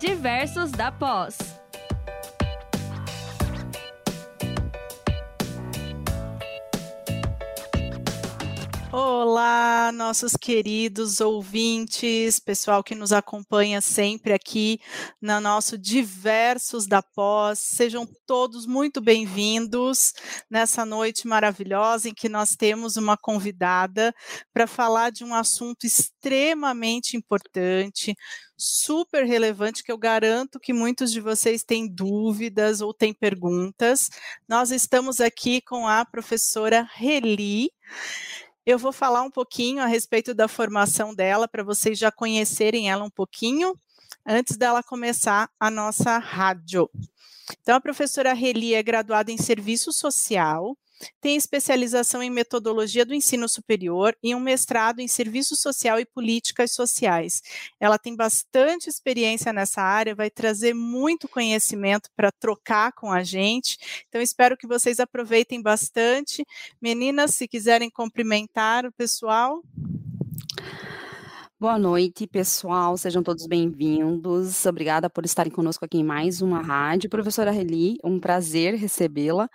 Diversos da Pós. Olá, nossos queridos ouvintes, pessoal que nos acompanha sempre aqui na nosso Diversos da Pós. Sejam todos muito bem-vindos nessa noite maravilhosa em que nós temos uma convidada para falar de um assunto extremamente importante, super relevante que eu garanto que muitos de vocês têm dúvidas ou têm perguntas. Nós estamos aqui com a professora Reli. Eu vou falar um pouquinho a respeito da formação dela, para vocês já conhecerem ela um pouquinho, antes dela começar a nossa rádio. Então, a professora Reli é graduada em Serviço Social, tem especialização em metodologia do ensino superior e um mestrado em serviço social e políticas sociais. Ela tem bastante experiência nessa área, vai trazer muito conhecimento para trocar com a gente. Então, espero que vocês aproveitem bastante. Meninas, se quiserem cumprimentar o pessoal. Boa noite, pessoal. Sejam todos bem-vindos. Obrigada por estarem conosco aqui em mais uma rádio. Professora Reli, um prazer recebê-la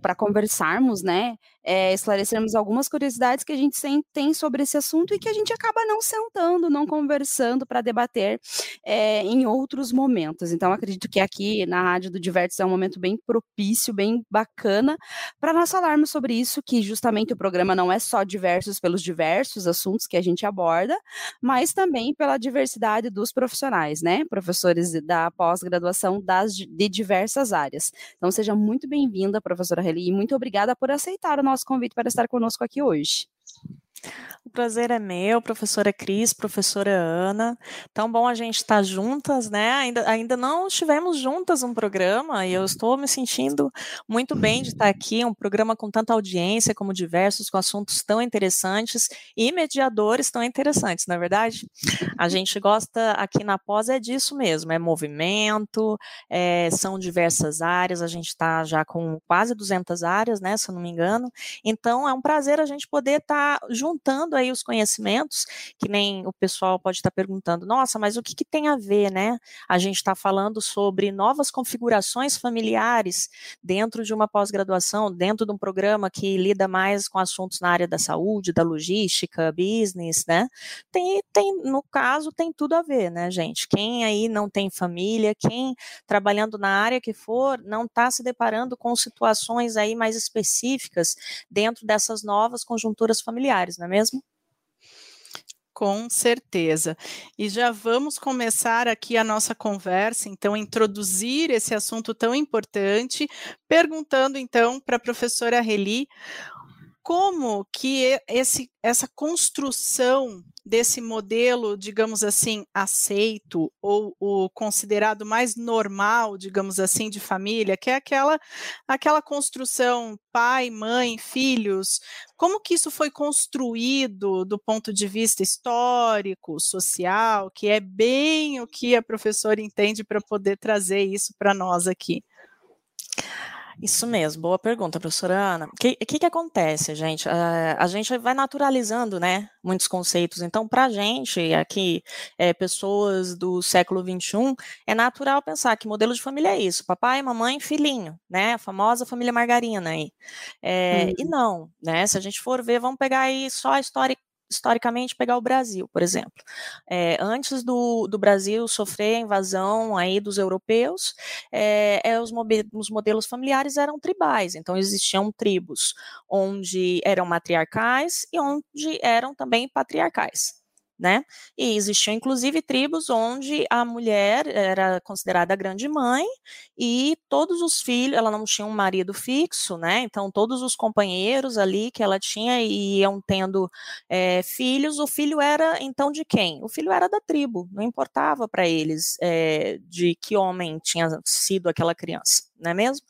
para conversarmos, né, é, esclarecermos algumas curiosidades que a gente tem sobre esse assunto e que a gente acaba não sentando, não conversando para debater é, em outros momentos. Então, acredito que aqui na Rádio do Diversos é um momento bem propício, bem bacana, para nós falarmos sobre isso, que justamente o programa não é só diversos pelos diversos assuntos que a gente aborda, mas também pela diversidade dos profissionais, né? Professores da pós-graduação de diversas áreas. Então, seja muito bem-vinda, professora Reli, e muito obrigada por aceitar o nosso convite para estar conosco aqui hoje. O prazer é meu, professora Cris, professora Ana. Tão bom a gente estar juntas, né? Ainda, ainda não estivemos juntas um programa e eu estou me sentindo muito bem de estar aqui. Um programa com tanta audiência, como diversos, com assuntos tão interessantes e mediadores tão interessantes, não é verdade? A gente gosta aqui na pós é disso mesmo: é movimento, é, são diversas áreas. A gente está já com quase 200 áreas, né? Se eu não me engano. Então é um prazer a gente poder estar juntando aí os conhecimentos, que nem o pessoal pode estar perguntando, nossa, mas o que, que tem a ver, né? A gente está falando sobre novas configurações familiares dentro de uma pós-graduação, dentro de um programa que lida mais com assuntos na área da saúde, da logística, business, né? Tem, tem, no caso, tem tudo a ver, né, gente? Quem aí não tem família, quem trabalhando na área que for, não está se deparando com situações aí mais específicas dentro dessas novas conjunturas familiares, não é mesmo? Com certeza. E já vamos começar aqui a nossa conversa, então, introduzir esse assunto tão importante, perguntando então para a professora Reli como que esse, essa construção desse modelo, digamos assim, aceito ou o considerado mais normal, digamos assim, de família, que é aquela aquela construção pai, mãe, filhos, como que isso foi construído do ponto de vista histórico, social, que é bem o que a professora entende para poder trazer isso para nós aqui. Isso mesmo, boa pergunta, professora Ana. O que, que, que, acontece, gente? Uh, a gente vai naturalizando, né, muitos conceitos. Então, para a gente, aqui, é, pessoas do século XXI, é natural pensar que modelo de família é isso: papai, mamãe, filhinho, né? A famosa família margarina aí. É, uhum. E não, né? Se a gente for ver, vamos pegar aí só a história historicamente pegar o Brasil, por exemplo. É, antes do, do, Brasil sofrer a invasão aí dos europeus, é, é, os, os, modelos familiares eram tribais, então existiam tribos onde eram matriarcais e onde eram também patriarcais né? E existiam inclusive tribos onde a mulher era considerada a grande mãe e todos os filhos, ela não tinha um marido fixo, né? Então todos os companheiros ali que ela tinha iam tendo é, filhos. O filho era então de quem? O filho era da tribo, não importava para eles é, de que homem tinha sido aquela criança não é mesmo?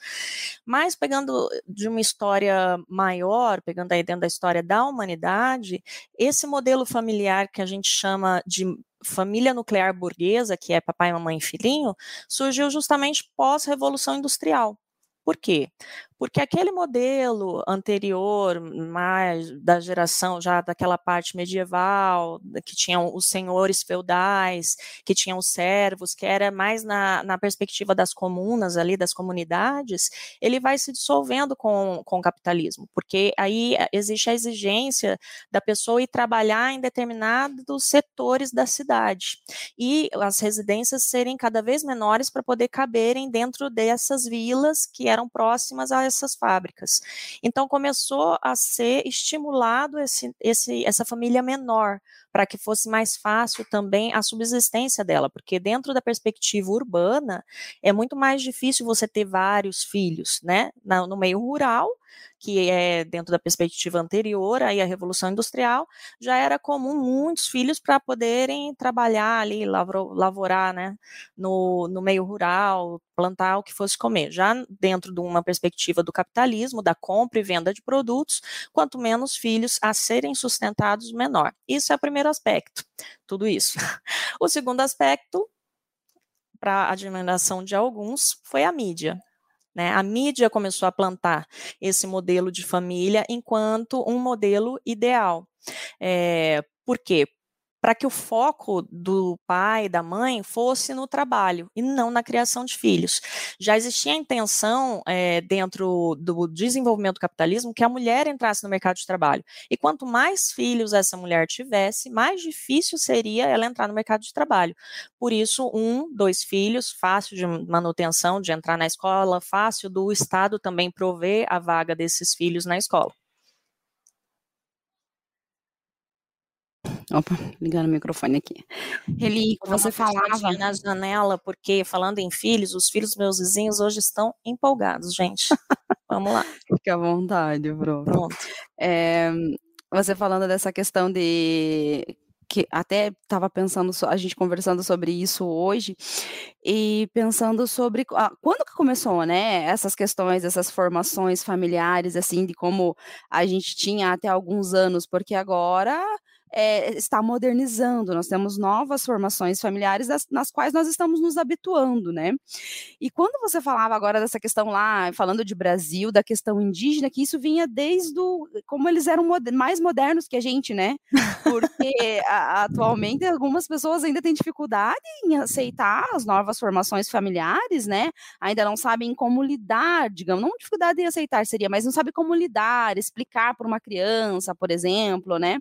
Mas pegando de uma história maior, pegando aí dentro da história da humanidade, esse modelo familiar que a gente chama de família nuclear burguesa, que é papai, mamãe e filhinho, surgiu justamente pós-revolução industrial. Por quê? Porque aquele modelo anterior, mais da geração já daquela parte medieval, que tinham os senhores feudais, que tinham os servos, que era mais na, na perspectiva das comunas ali, das comunidades, ele vai se dissolvendo com, com o capitalismo, porque aí existe a exigência da pessoa ir trabalhar em determinados setores da cidade. E as residências serem cada vez menores para poder caberem dentro dessas vilas que eram próximas a essas fábricas. Então começou a ser estimulado esse, esse, essa família menor, para que fosse mais fácil também a subsistência dela, porque dentro da perspectiva urbana é muito mais difícil você ter vários filhos, né? No meio rural, que é dentro da perspectiva anterior aí à Revolução Industrial, já era comum muitos filhos para poderem trabalhar ali, lavorar, né, no, no meio rural, plantar o que fosse comer. Já dentro de uma perspectiva do capitalismo, da compra e venda de produtos, quanto menos filhos a serem sustentados, menor. Isso é o primeiro aspecto, tudo isso. O segundo aspecto, para a admiração de alguns, foi a mídia. Né? A mídia começou a plantar esse modelo de família enquanto um modelo ideal. É, por quê? Para que o foco do pai e da mãe fosse no trabalho e não na criação de filhos. Já existia a intenção é, dentro do desenvolvimento do capitalismo que a mulher entrasse no mercado de trabalho. E quanto mais filhos essa mulher tivesse, mais difícil seria ela entrar no mercado de trabalho. Por isso, um, dois filhos, fácil de manutenção, de entrar na escola, fácil do Estado também prover a vaga desses filhos na escola. Opa, ligando o microfone aqui. Eli, você falava na janela, porque falando em filhos, os filhos dos meus vizinhos hoje estão empolgados, gente. Vamos lá. Fique à vontade, Bruno. Pronto. É, você falando dessa questão de que até estava pensando, a gente conversando sobre isso hoje, e pensando sobre ah, quando que começou, né, essas questões, essas formações familiares, assim, de como a gente tinha até alguns anos, porque agora é, está modernizando, nós temos novas formações familiares das, nas quais nós estamos nos habituando, né? E quando você falava agora dessa questão lá, falando de Brasil, da questão indígena, que isso vinha desde o, como eles eram moder, mais modernos que a gente, né? Porque a, atualmente algumas pessoas ainda têm dificuldade em aceitar as novas formações familiares, né? Ainda não sabem como lidar, digamos, não dificuldade em aceitar seria, mas não sabem como lidar, explicar para uma criança, por exemplo, né?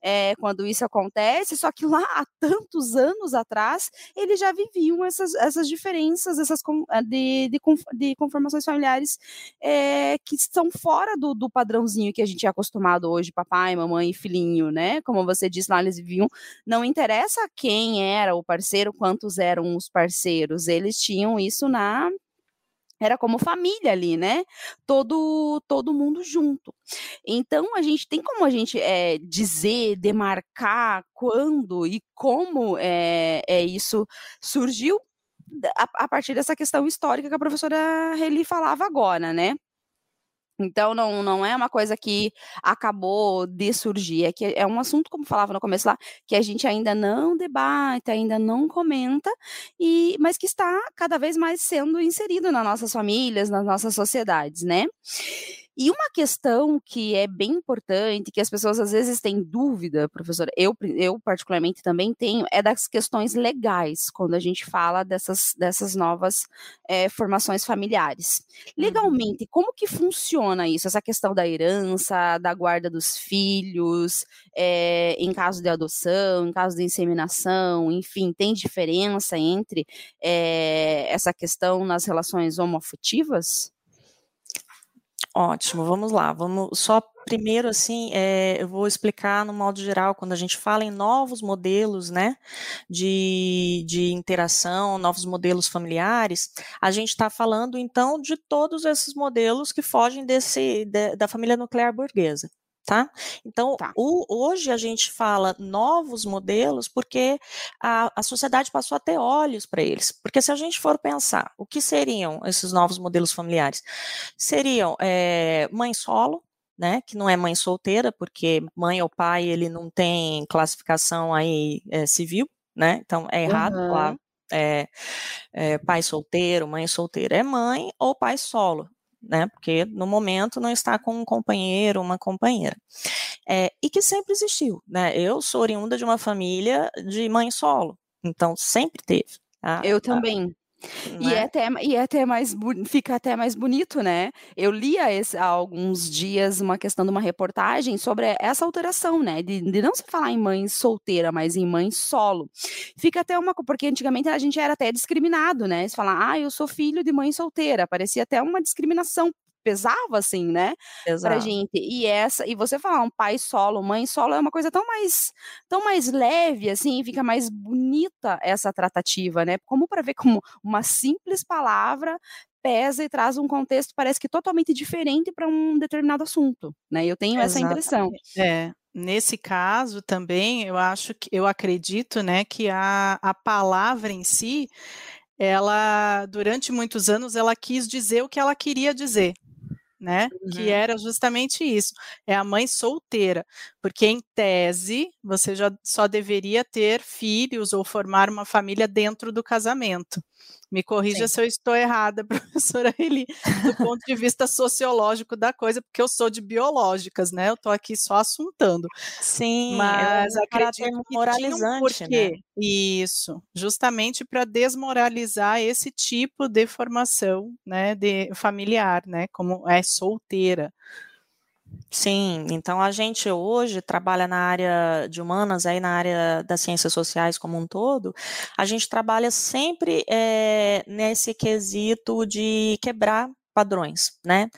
É, é, quando isso acontece, só que lá há tantos anos atrás, eles já viviam essas, essas diferenças, essas eh, de, de, de conformações familiares é, que estão fora do, do padrãozinho que a gente é acostumado hoje, papai, mamãe e filhinho, né? Como você disse lá, eles viviam, não interessa quem era o parceiro, quantos eram os parceiros, eles tinham isso na era como família ali, né? Todo todo mundo junto. Então a gente tem como a gente é, dizer, demarcar quando e como é, é isso surgiu a, a, partir dessa questão histórica que a professora Reli falava agora, né? Então, não, não é uma coisa que acabou de surgir, é que é um assunto, como falava no começo lá, que a gente ainda não debate, ainda não comenta, e, mas que está cada vez mais sendo inserido nas nossas famílias, nas nossas sociedades, né? E uma questão que é bem importante, que as pessoas às vezes têm dúvida, professora, eu, eu particularmente também tenho, é das questões legais, quando a gente fala dessas, dessas novas é, formações familiares. Uhum. Legalmente, como que funciona isso? Essa questão da herança, da guarda dos filhos, é, em caso de adoção, em caso de inseminação, enfim, tem diferença entre é, essa questão nas relações homoafetivas? Ótimo, vamos lá. Vamos só primeiro assim, é, eu vou explicar no modo geral quando a gente fala em novos modelos, né, de, de interação, novos modelos familiares, a gente está falando então de todos esses modelos que fogem desse de, da família nuclear burguesa tá? Então, tá. O, hoje a gente fala novos modelos porque a, a sociedade passou a ter olhos para eles. Porque se a gente for pensar, o que seriam esses novos modelos familiares? Seriam é, mãe solo, né, que não é mãe solteira, porque mãe ou pai ele não tem classificação aí é, civil, né? Então é errado uhum. lá é, é, pai solteiro, mãe solteira, é mãe ou pai solo né? Porque no momento não está com um companheiro, uma companheira. É, e que sempre existiu, né? Eu sou oriunda de uma família de mãe solo, então sempre teve. Tá? Eu também. E é? é? até, e até mais fica até mais bonito, né? Eu li há, esse, há, alguns dias uma questão de uma reportagem sobre essa alteração, né? De, de, não se falar em mãe solteira, mas em mãe solo. Fica até uma porque antigamente a gente era até discriminado, né? Se falar, ah, eu sou filho de mãe solteira, parecia até uma discriminação pesava assim, né, Exato. pra gente. E essa, e você falar um pai solo, mãe solo é uma coisa tão mais tão mais leve assim, fica mais bonita essa tratativa, né? Como para ver como uma simples palavra pesa e traz um contexto parece que totalmente diferente para um determinado assunto, né? Eu tenho essa impressão. É, nesse caso também, eu acho que eu acredito, né, que a, a palavra em si, ela durante muitos anos ela quis dizer o que ela queria dizer né? Uhum. Que era justamente isso. É a mãe solteira, porque em tese você já só deveria ter filhos ou formar uma família dentro do casamento. Me corrija Sim. se eu estou errada, professora Eli, do ponto de vista sociológico da coisa, porque eu sou de biológicas, né? Eu estou aqui só assuntando. Sim, mas é um acredito que moralizante, um porquê. Né? Isso, justamente para desmoralizar esse tipo de formação, né, de familiar, né, como é solteira. Sim, então a gente hoje trabalha na área de humanas, aí na área das ciências sociais como um todo, a gente trabalha sempre é, nesse quesito de quebrar padrões, né?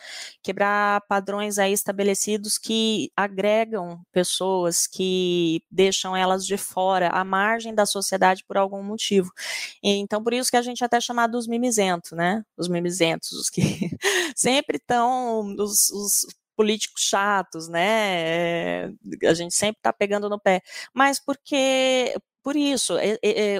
Quebrar padrões aí estabelecidos que agregam pessoas, que deixam elas de fora, à margem da sociedade por algum motivo. Então, por isso que a gente é até chama dos mimizentos, né? Os mimizentos, os que sempre estão, os, os políticos chatos, né? É, a gente sempre está pegando no pé. Mas porque por isso,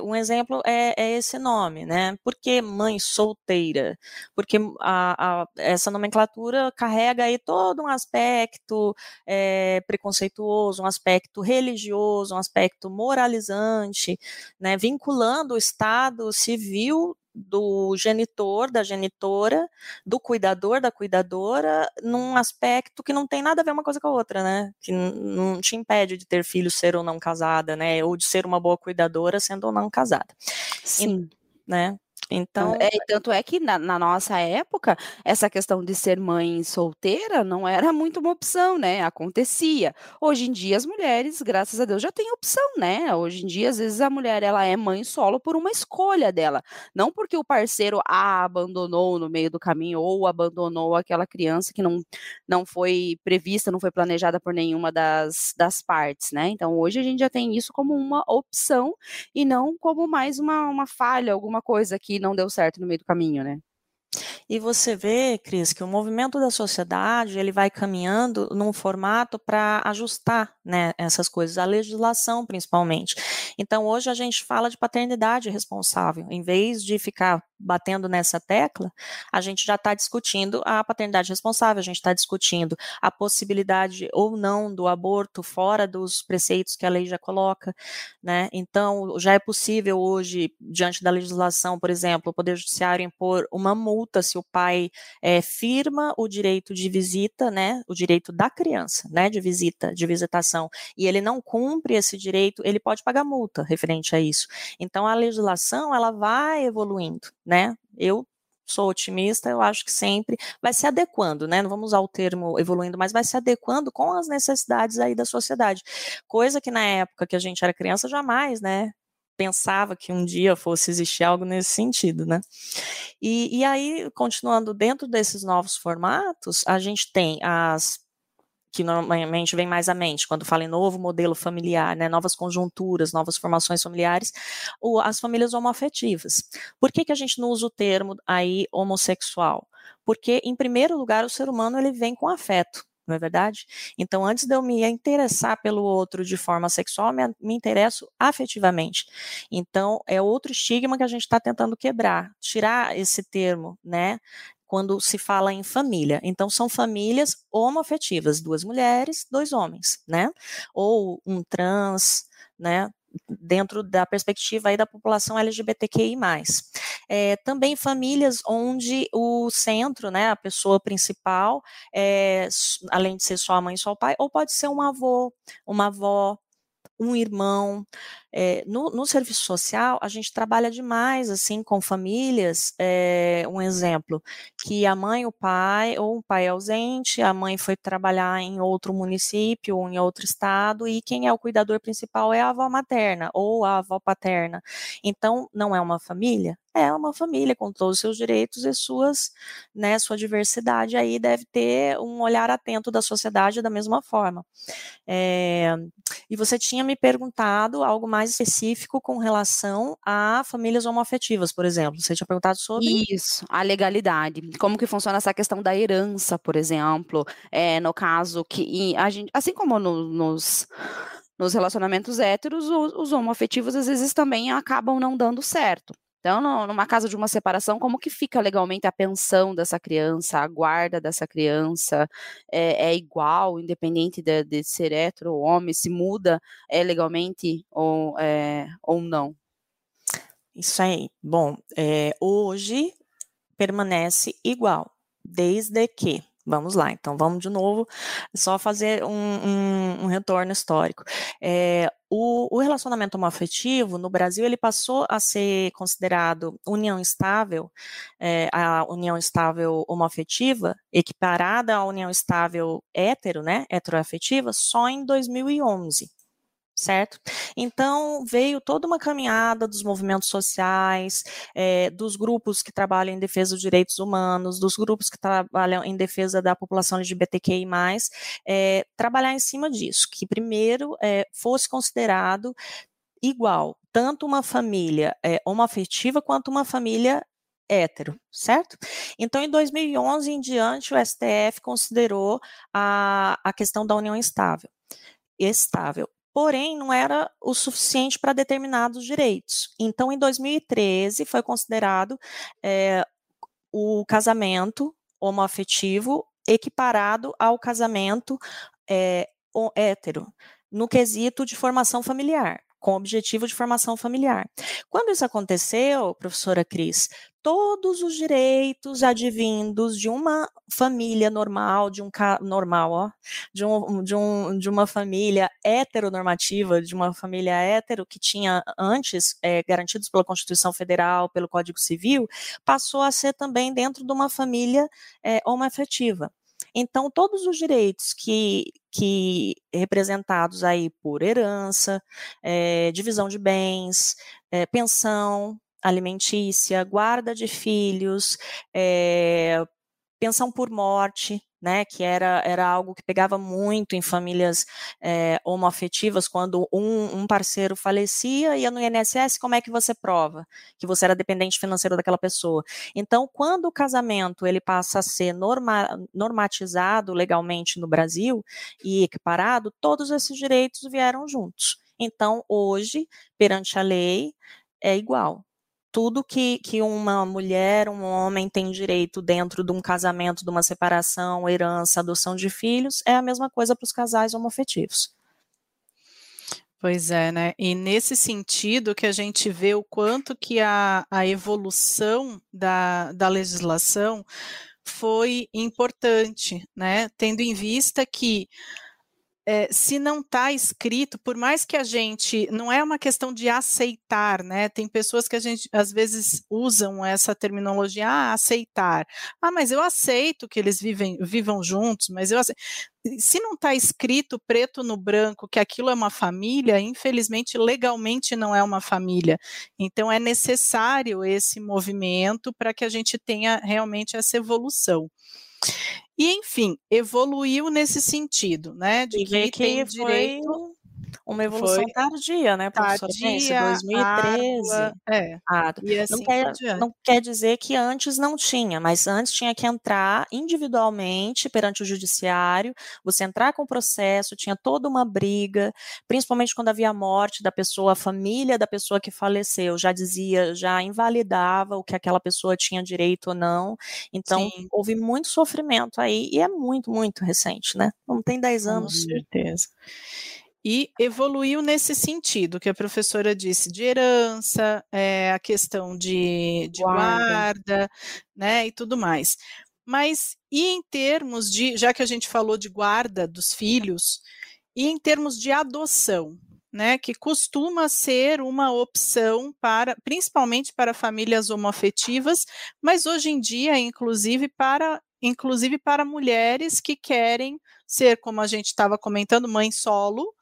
um exemplo é, é, esse nome, né? Por que mãe solteira? Porque a, a, essa nomenclatura carrega aí todo um aspecto é, preconceituoso, um aspecto religioso, um aspecto moralizante, né? Vinculando o Estado civil do genitor, da genitora, do cuidador, da cuidadora, num aspecto que não tem nada a ver uma coisa com a outra, né? Que não te impede de ter filho, ser ou não casada, né? Ou de ser uma boa cuidadora, sendo ou não casada. Sim. E, né? Então, é, tanto é que na, na, nossa época, essa questão de ser mãe solteira não era muito uma opção, né? Acontecia. Hoje em dia, as mulheres, graças a Deus, já têm opção, né? Hoje em dia, às vezes, a mulher ela é mãe solo por uma escolha dela. Não porque o parceiro a abandonou no meio do caminho ou abandonou aquela criança que não, não foi prevista, não foi planejada por nenhuma das, das partes, né? Então, hoje a gente já tem isso como uma opção e não como mais uma, uma falha, alguma coisa que não deu certo no meio do caminho, né? E você vê, Cris, que o movimento da sociedade ele vai caminhando num formato para ajustar né, essas coisas, a legislação principalmente. Então, hoje a gente fala de paternidade responsável. Em vez de ficar batendo nessa tecla, a gente já está discutindo a paternidade responsável, a gente está discutindo a possibilidade ou não do aborto fora dos preceitos que a lei já coloca, né? Então, já é possível hoje, diante da legislação, por exemplo, o Poder Judiciário impor uma multa se o pai é, firma o direito de visita, né? O direito da criança, né? De visita, de visitação, e ele não cumpre esse direito, ele pode pagar multa referente a isso. Então, a legislação, ela vai evoluindo, né? Eu sou otimista, eu acho que sempre vai se adequando, né? Não vamos usar o termo evoluindo, mas vai se adequando com as necessidades aí da sociedade. Coisa que na época que a gente era criança jamais, né? Pensava que um dia fosse existir algo nesse sentido, né? E, e aí, continuando dentro desses novos formatos, a gente tem as que normalmente vem mais à mente quando fala em novo modelo familiar, né, novas conjunturas, novas formações familiares, ou as famílias homoafetivas. Por que, que a gente não usa o termo aí homossexual? Porque, em primeiro lugar, o ser humano ele vem com afeto, não é verdade? Então, antes de eu me interessar pelo outro de forma sexual, me, me interesso afetivamente. Então, é outro estigma que a gente está tentando quebrar, tirar esse termo, né, quando se fala em família. Então, são famílias homoafetivas, duas mulheres, dois homens, né? Ou um trans, né? Dentro da perspectiva aí da população LGBTQI+. é, também famílias onde o centro, né, a pessoa principal, é, além de ser só a mãe e só o pai, ou pode ser um avô, uma avó, um irmão. É, no, no, serviço social, a gente trabalha demais assim com famílias. É, um exemplo, que a mãe, o pai, ou o pai é ausente, a mãe foi trabalhar em outro município ou em outro estado, e quem é o cuidador principal é a avó materna ou a avó paterna. Então, não é uma família? É uma família com todos os seus direitos e suas, né, sua diversidade aí deve ter um olhar atento da sociedade da mesma forma. É, e você tinha me perguntado algo mais específico com relação a famílias homoafetivas, por exemplo. Você tinha perguntado sobre isso, a legalidade. Como que funciona essa questão da herança, por exemplo, é, no caso que a gente, assim como no, nos nos relacionamentos héteros, os, os homoafetivos às vezes também acabam não dando certo. Então, no, numa casa de uma separação, como que fica legalmente a pensão dessa criança, a guarda dessa criança? É, é igual, independente de, de, ser hétero ou homem, se muda é, legalmente ou, é, ou não? Isso aí. Bom, é, hoje permanece igual, desde que Vamos lá, então vamos de novo, só fazer um, um, um retorno histórico. É, o, o, relacionamento homoafetivo no Brasil ele passou a ser considerado união estável, é, a união estável homoafetiva, equiparada à união estável hétero, né, heteroafetiva, só em 2011 certo? Então, veio toda uma caminhada dos movimentos sociais, é, dos grupos que trabalham em defesa dos direitos humanos, dos grupos que trabalham em defesa da população LGBTQI+, é, trabalhar em cima disso, que primeiro é, fosse considerado igual, tanto uma família é, homoafetiva quanto uma família hétero, certo? Então, em 2011 em diante, o STF considerou a, a questão da união estável estável porém não era o suficiente para determinados direitos. Então, em 2013, foi considerado é, o casamento homoafetivo equiparado ao casamento é, hétero, no quesito de formação familiar com objetivo de formação familiar. Quando isso aconteceu, professora Cris, todos os direitos advindos de uma família normal, de um normal, ó, de, um, de, um, de uma família heteronormativa, de uma família hétero que tinha antes é, garantidos pela Constituição Federal, pelo Código Civil, passou a ser também dentro de uma família é, homoafetiva. Então, todos os direitos que, que representados aí por herança, é, divisão de bens, é, pensão alimentícia, guarda de filhos, é, pensão por morte, né, que era, era algo que pegava muito em famílias é, homoafetivas, quando um, um, parceiro falecia, ia no INSS, como é que você prova que você era dependente financeiro daquela pessoa? Então, quando o casamento ele passa a ser norma, normatizado legalmente no Brasil e equiparado, todos esses direitos vieram juntos. Então, hoje, perante a lei, é igual tudo que, que uma mulher, um homem tem direito dentro de um casamento, de uma separação, herança, adoção de filhos, é a mesma coisa para os casais homoafetivos. Pois é, né? E nesse sentido que a gente vê o quanto que a, a evolução da, da legislação foi importante, né? Tendo em vista que é, se não está escrito, por mais que a gente, não é uma questão de aceitar, né? Tem pessoas que a gente às vezes usam essa terminologia, ah, aceitar. Ah, mas eu aceito que eles vivem, vivam juntos, mas eu aceito. Se não está escrito preto no branco que aquilo é uma família, infelizmente, legalmente não é uma família. Então é necessário esse movimento para que a gente tenha realmente essa evolução. E, enfim, evoluiu nesse sentido, né? De que, que tem direito uma evolução Foi tardia, né, professora? Tardia, 2013. Árdua, é. E assim não, quer, não quer dizer que antes não tinha, mas antes tinha que entrar individualmente perante o judiciário, você entrar com o processo, tinha toda uma briga, principalmente quando havia a morte da pessoa, a família da pessoa que faleceu já dizia, já invalidava o que aquela pessoa tinha direito ou não. Então, Sim. houve muito sofrimento aí, e é muito, muito recente, né? Não tem 10 anos. Com certeza. E evoluiu nesse sentido que a professora disse de herança, é, a questão de, de guarda. guarda, né, e tudo mais. Mas e em termos de, já que a gente falou de guarda dos filhos, e em termos de adoção, né, que costuma ser uma opção para, principalmente para famílias homoafetivas, mas hoje em dia, inclusive para, inclusive para mulheres que querem ser, como a gente estava comentando, mãe solo,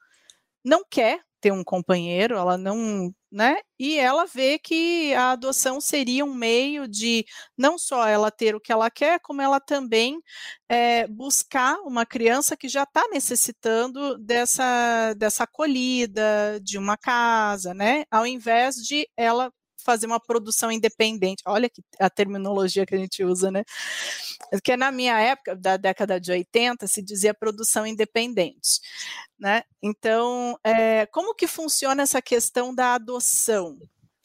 não quer ter um companheiro, ela não, né? E ela vê que a adoção seria um meio de não só ela ter o que ela quer, como ela também é, buscar uma criança que já está necessitando dessa, dessa acolhida, de uma casa, né? Ao invés de ela fazer uma produção independente. Olha que a terminologia que a gente usa, né? Que na minha época, da década de 80, se dizia produção independente, né? Então, é, como que funciona essa questão da adoção?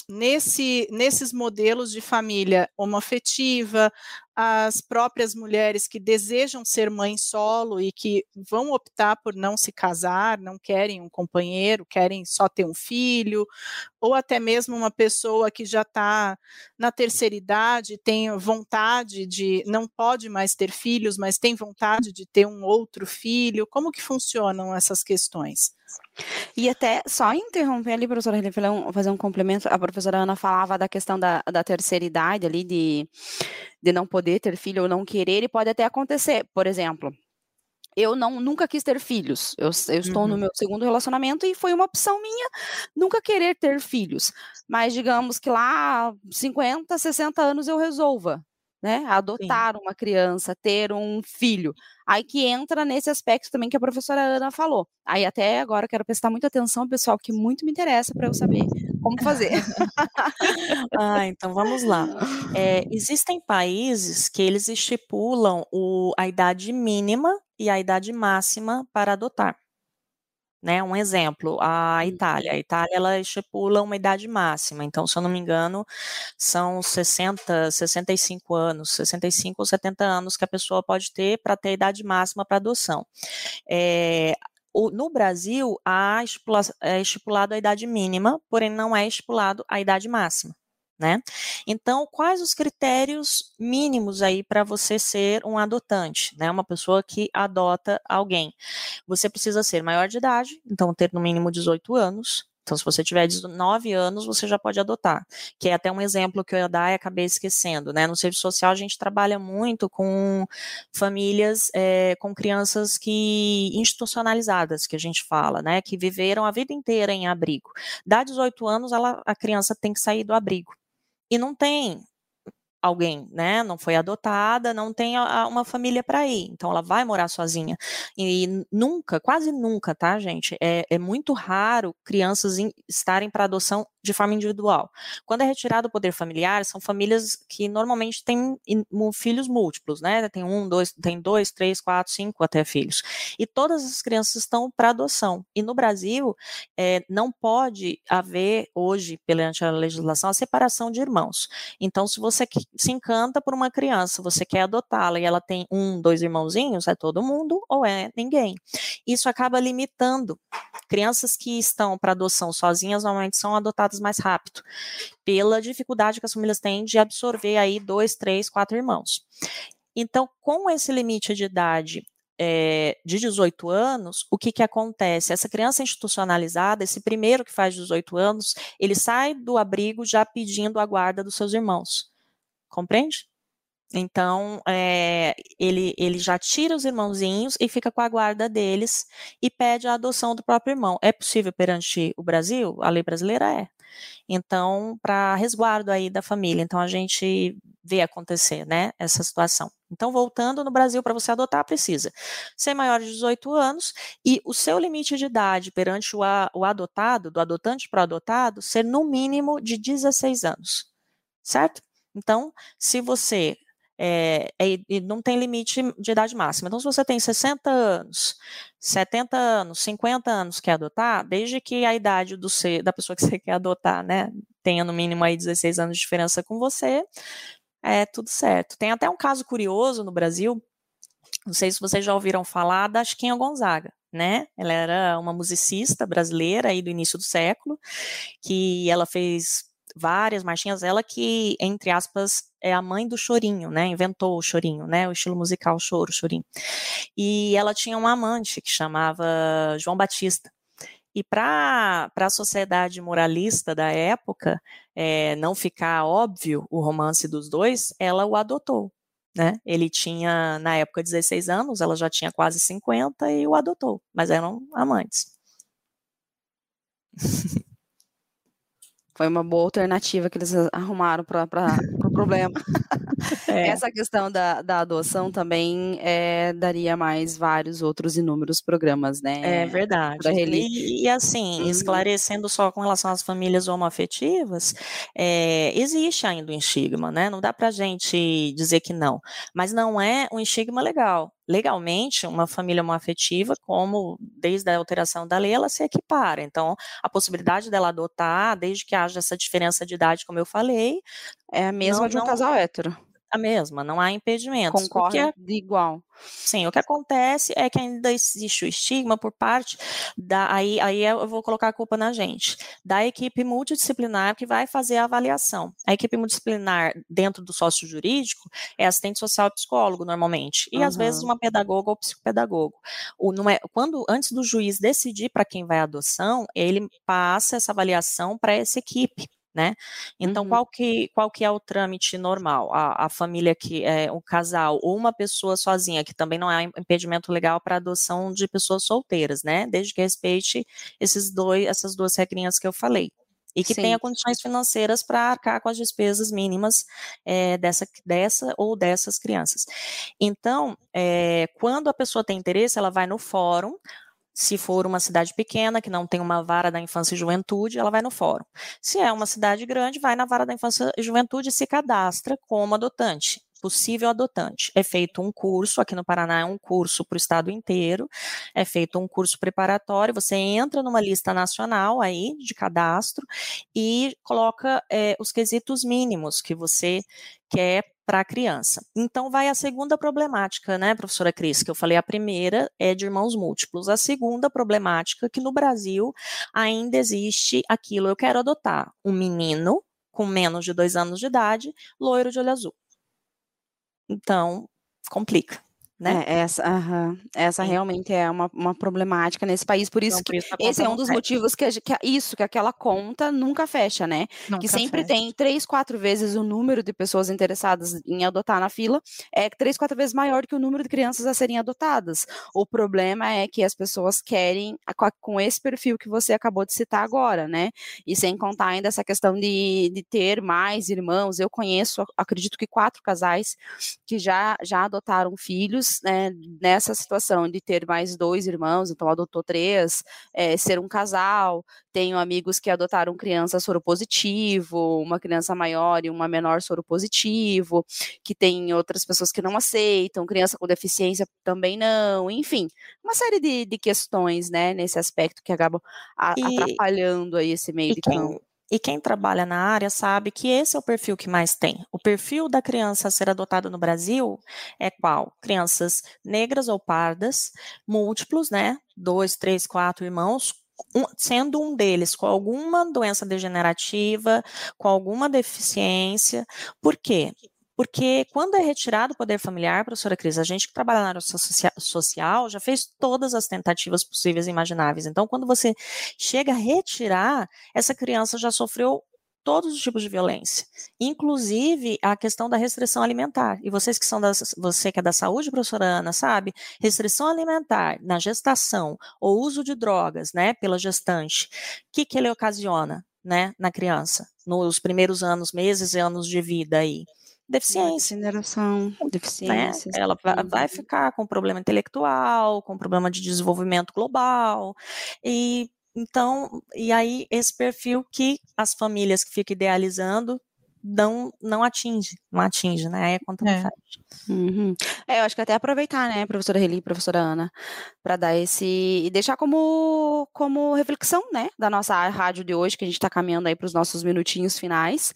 Nesse, nesses modelos de família homoafetiva, as próprias mulheres que desejam ser mãe solo e que vão optar por não se casar, não querem um companheiro, querem só ter um filho, ou até mesmo uma pessoa que já está na terceira idade, tem vontade de, não pode mais ter filhos, mas tem vontade de ter um outro filho. Como que funcionam essas questões? E até, só interromper ali, professora, fazer um complemento, a professora Ana falava da questão da, da terceira idade ali, de, de não poder ter filho ou não querer, e pode até acontecer, por exemplo, eu não nunca quis ter filhos. Eu, eu estou uhum. no meu segundo relacionamento e foi uma opção minha nunca querer ter filhos. Mas digamos que lá 50, 60 anos eu resolva né? Adotar Sim. uma criança, ter um filho. Aí que entra nesse aspecto também que a professora Ana falou. Aí até agora quero prestar muita atenção, pessoal, que muito me interessa para eu saber como fazer. ah, então vamos lá. É, existem países que eles estipulam o, a idade mínima e a idade máxima para adotar. Né, um exemplo, a hum. Itália. A Itália ela estipula uma idade máxima. Então, se eu não me engano, são 60, 65 anos, 65 ou 70 anos que a pessoa pode ter para ter a idade máxima para adoção. É, no Brasil, há é estipulado a idade mínima, porém não é estipulado a idade máxima né? Então, quais os critérios mínimos aí para você ser um adotante, né? Uma pessoa que adota alguém. Você precisa ser maior de idade, então ter no mínimo 18 anos. Então, se você tiver 19 anos, você já pode adotar. Que é até um exemplo que eu ia dar e acabei esquecendo, né? No serviço social, a gente trabalha muito com famílias é, com crianças que institucionalizadas, que a gente fala, né? Que viveram a vida inteira em abrigo. Dá 18 anos, ela, a criança tem que sair do abrigo e não tem alguém, né? Não foi adotada, não tem a, uma família para ir, então ela vai morar sozinha. E nunca, quase nunca, tá, gente? É, é muito raro crianças estarem para adoção de forma individual. Quando é retirado o poder familiar, são famílias que normalmente têm filhos múltiplos, né? Tem um, dois, tem dois, três, quatro, cinco até filhos. E todas as crianças estão para adoção. E no Brasil, é, não pode haver hoje, perante a legislação, a separação de irmãos. Então, se você se encanta por uma criança, você quer adotá-la e ela tem um, dois irmãozinhos, é todo mundo ou é ninguém. Isso acaba limitando. Crianças que estão para adoção sozinhas normalmente são adotadas mais rápido, pela dificuldade que as famílias têm de absorver aí dois, três, quatro irmãos. Então, com esse limite de idade é, de 18 anos, o que, que acontece? Essa criança institucionalizada, esse primeiro que faz 18 anos, ele sai do abrigo já pedindo a guarda dos seus irmãos compreende? Então, é, ele, ele já tira os irmãozinhos e fica com a guarda deles e pede a adoção do próprio irmão. É possível perante o Brasil? A lei brasileira é. Então, para resguardo aí da família. Então, a gente vê acontecer, né, essa situação. Então, voltando no Brasil, para você adotar, precisa ser maior de 18 anos e o seu limite de idade perante o, a, o adotado, do adotante para o adotado, ser no mínimo de 16 anos, certo? Então, se você é, é, não tem limite de idade máxima. Então, se você tem 60 anos, 70 anos, 50 anos quer adotar, desde que a idade do ser, da pessoa que você quer adotar, né, tenha no mínimo aí 16 anos de diferença com você, é tudo certo. Tem até um caso curioso no Brasil, não sei se vocês já ouviram falar da Chiquinha Gonzaga. né? Ela era uma musicista brasileira aí do início do século, que ela fez várias marchinhas, ela que, entre aspas, é a mãe do chorinho, né? Inventou o chorinho, né? O estilo musical choro, chorinho. E ela tinha um amante que chamava João Batista. E para a sociedade moralista da época, é, não ficar óbvio o romance dos dois, ela o adotou. Né? Ele tinha, na época, 16 anos, ela já tinha quase 50 e o adotou, mas eram amantes. Foi uma boa alternativa que eles arrumaram para problema. É. Essa questão da, da adoção também é, daria mais vários outros inúmeros programas, né? É verdade. E, e, assim, uhum. esclarecendo só com relação às famílias homoafetivas, é, existe ainda um estigma, né? Não dá para gente dizer que não, mas não é um estigma legal legalmente uma família homoafetiva, como desde a alteração da lei, ela se equipara. Então, a possibilidade dela adotar, desde que haja essa diferença de idade, como eu falei, é a mesma não, de um não, casal hétero a mesma, não há impedimentos. Concorre é, de igual. Sim, o que acontece é que ainda existe o estigma por parte da. Aí, aí eu vou colocar a culpa na gente, da equipe multidisciplinar que vai fazer a avaliação. A equipe multidisciplinar, dentro do sócio jurídico, é assistente social e psicólogo, normalmente. E uhum. às vezes uma pedagoga ou psicopedagogo. O, não é, quando, antes do juiz decidir para quem vai a adoção, ele passa essa avaliação para essa equipe né? Então, uhum. qual, que, qual que é o trâmite normal? A, a, família que é o casal ou uma pessoa sozinha, que também não é um impedimento legal para adoção de pessoas solteiras, né? Desde que respeite esses dois, essas duas regrinhas que eu falei. E que Sim. tenha condições financeiras para arcar com as despesas mínimas é, dessa, dessa ou dessas crianças. Então, é, quando a pessoa tem interesse, ela vai no fórum, se for uma cidade pequena, que não tem uma vara da infância e juventude, ela vai no fórum. Se é uma cidade grande, vai na vara da infância e juventude e se cadastra como adotante possível adotante. É feito um curso, aqui no Paraná é um curso para o estado inteiro, é feito um curso preparatório, você entra numa lista nacional aí de cadastro e coloca é, os quesitos mínimos que você quer para a criança. Então, vai a segunda problemática, né, professora Cris, que eu falei, a primeira é de irmãos múltiplos. A segunda problemática, que no Brasil ainda existe aquilo, eu quero adotar um menino com menos de dois anos de idade, loiro de olho azul. Então, complica né? É, essa, essa realmente é uma, uma problemática nesse país, por isso que esse é um dos motivos que, a, que a, isso, que aquela conta nunca fecha, né? Nunca que sempre fecha. tem três, quatro vezes o número de pessoas interessadas em adotar na fila, é três, quatro vezes maior que o número de crianças a serem adotadas. O problema é que as pessoas querem, com esse perfil que você acabou de citar agora, né? E sem contar ainda essa questão de, de ter mais irmãos, eu conheço, acredito que quatro casais que já, já adotaram filhos, né, nessa situação de ter mais dois irmãos, então adotou três, é, ser um casal. Tenho amigos que adotaram criança soro positivo, uma criança maior e uma menor soro positivo, que tem outras pessoas que não aceitam, criança com deficiência também não, enfim, uma série de, de questões, né, nesse aspecto que acabam a, e, atrapalhando aí esse meio de quem, campo. E quem trabalha na área sabe que esse é o perfil que mais tem. O perfil da criança a ser adotada no Brasil é qual? Crianças negras ou pardas, múltiplos, né? Dois, três, quatro irmãos, um, sendo um deles com alguma doença degenerativa, com alguma deficiência. Por quê? Porque quando é retirado o poder familiar, professora Cris, a gente que trabalha na área social já fez todas as tentativas possíveis e imagináveis. Então, quando você chega a retirar, essa criança já sofreu todos os tipos de violência, inclusive a questão da restrição alimentar. E vocês que são da, você que é da saúde, professora Ana, sabe? Restrição alimentar na gestação ou uso de drogas, né, pela gestante, o que que ele ocasiona, né, na criança, nos primeiros anos, meses e anos de vida aí? Deficiência. Incineração, deficiência. Né? Ela vai ficar com problema intelectual, com problema de desenvolvimento global. E então, e aí esse perfil que as famílias que ficam idealizando não, não atinge, não atinge, né? Aí conta não é. Uhum. É, eu acho que até aproveitar, né, professora Reli, professora Ana, para dar esse e deixar como como reflexão, né, da nossa rádio de hoje, que a gente está caminhando aí para os nossos minutinhos finais.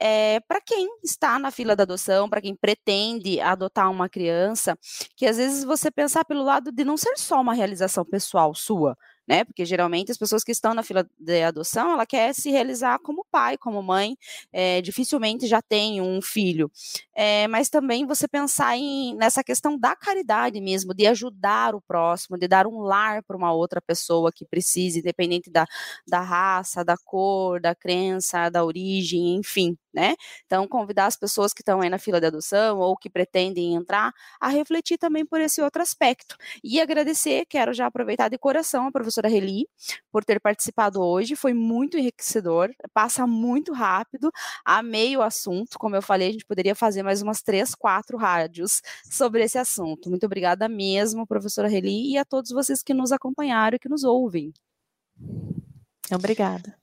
É, para quem está na fila da adoção, para quem pretende adotar uma criança, que às vezes você pensar pelo lado de não ser só uma realização pessoal sua, né? Porque geralmente as pessoas que estão na fila de adoção, ela quer se realizar como pai, como mãe, é, dificilmente já tem um filho. É, mas também você pensar em, nessa questão da caridade mesmo, de ajudar o próximo, de dar um lar para uma outra pessoa que precise, independente da, da raça, da cor, da crença, da origem, enfim né? Então, convidar as pessoas que estão aí na fila de adoção ou que pretendem entrar a refletir também por esse outro aspecto. E agradecer, quero já aproveitar de coração a professora Reli por ter participado hoje, foi muito enriquecedor, passa muito rápido, amei o assunto, como eu falei, a gente poderia fazer mais umas três, quatro rádios sobre esse assunto. Muito obrigada mesmo, professora Reli, e a todos vocês que nos acompanharam e que nos ouvem. Obrigada.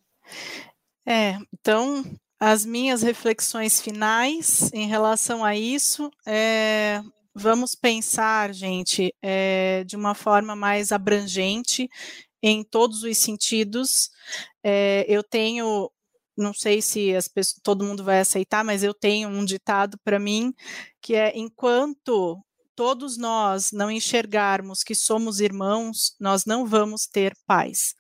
É, então, as minhas reflexões finais em relação a isso é, vamos pensar, gente, é, de uma forma mais abrangente em todos os sentidos. É, eu tenho, não sei se pessoas, todo mundo vai aceitar, mas eu tenho um ditado para mim que é: enquanto todos nós não enxergarmos que somos irmãos, nós não vamos ter paz.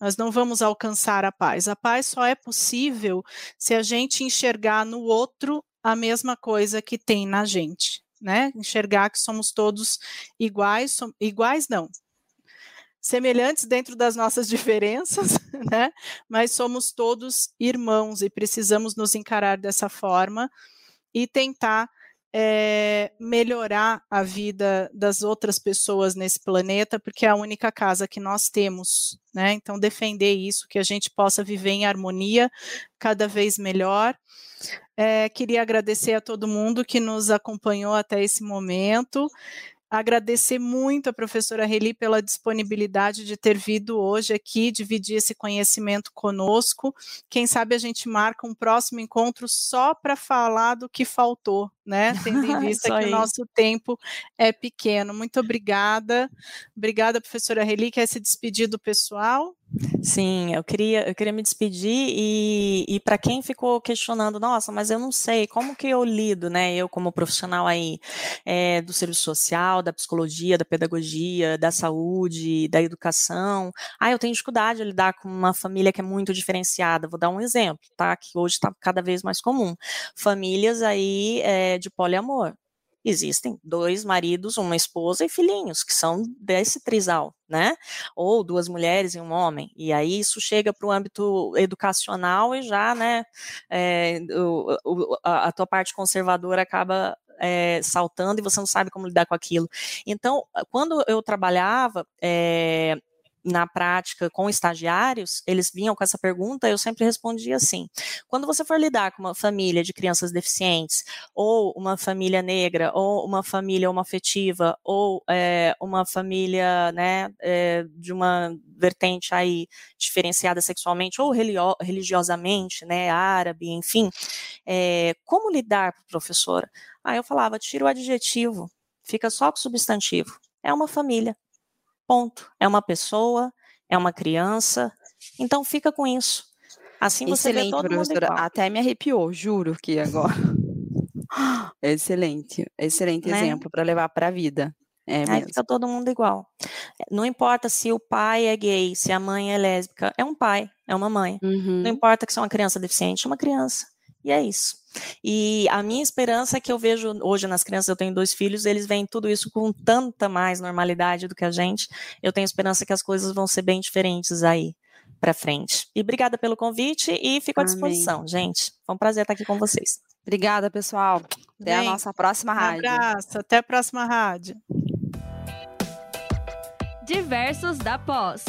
Nós não vamos alcançar a paz. A paz só é possível se a gente enxergar no outro a mesma coisa que tem na gente, né? Enxergar que somos todos iguais, som, iguais não, semelhantes dentro das nossas diferenças, né? Mas somos todos irmãos e precisamos nos encarar dessa forma e tentar é, melhorar a vida das outras pessoas nesse planeta, porque é a única casa que nós temos, né? Então, defender isso, que a gente possa viver em harmonia cada vez melhor. É, queria agradecer a todo mundo que nos acompanhou até esse momento agradecer muito a professora Reli pela disponibilidade de ter vindo hoje aqui dividir esse conhecimento conosco. Quem sabe a gente marca um próximo encontro só para falar do que faltou, né? Tendo em vista que o nosso tempo é pequeno. Muito obrigada. Obrigada, professora Reli. Quer se despedir do pessoal? Sim, eu queria, eu queria me despedir e, e para quem ficou questionando, nossa, mas eu não sei como que eu lido, né? Eu como profissional aí é, do serviço social, da psicologia, da pedagogia, da saúde, da educação. Ah, eu tenho dificuldade de lidar com uma família que é muito diferenciada. Vou dar um exemplo, tá? Que hoje está cada vez mais comum. Famílias aí é, de poliamor existem dois maridos, uma esposa e filhinhos, que são desse trisal, né? Ou duas mulheres e um homem. E aí isso chega para o âmbito educacional e já, né, é, o, a tua parte conservadora acaba é, saltando e você não sabe como lidar com aquilo. Então, quando eu trabalhava é, na prática com estagiários, eles vinham com essa pergunta, eu sempre respondia assim: quando você for lidar com uma família de crianças deficientes, ou uma família negra, ou uma família homoafetiva, ou é, uma família né, é, de uma vertente aí diferenciada sexualmente ou religiosamente, né, árabe, enfim, é, como lidar, professora? Aí eu falava: tira o adjetivo, fica só com o substantivo. É uma família. Ponto. É uma pessoa, é uma criança. Então fica com isso. Assim você Excelente, vê todo professora. Mundo igual. Até me arrepiou, juro que agora. Excelente, excelente né? exemplo para levar para a vida. É Aí fica todo mundo igual. Não importa se o pai é gay, se a mãe é lésbica, é um pai, é uma mãe. Uhum. Não importa que seja uma criança deficiente, é uma criança. E é isso. E a minha esperança é que eu vejo hoje nas crianças, eu tenho dois filhos, eles veem tudo isso com tanta mais normalidade do que a gente. Eu tenho esperança que as coisas vão ser bem diferentes aí para frente. E obrigada pelo convite e fico à disposição, gente. Foi um prazer estar aqui com vocês. Obrigada, pessoal. Até Bem, a nossa próxima rádio. Um abraço, até a próxima rádio. Diversos da Pós.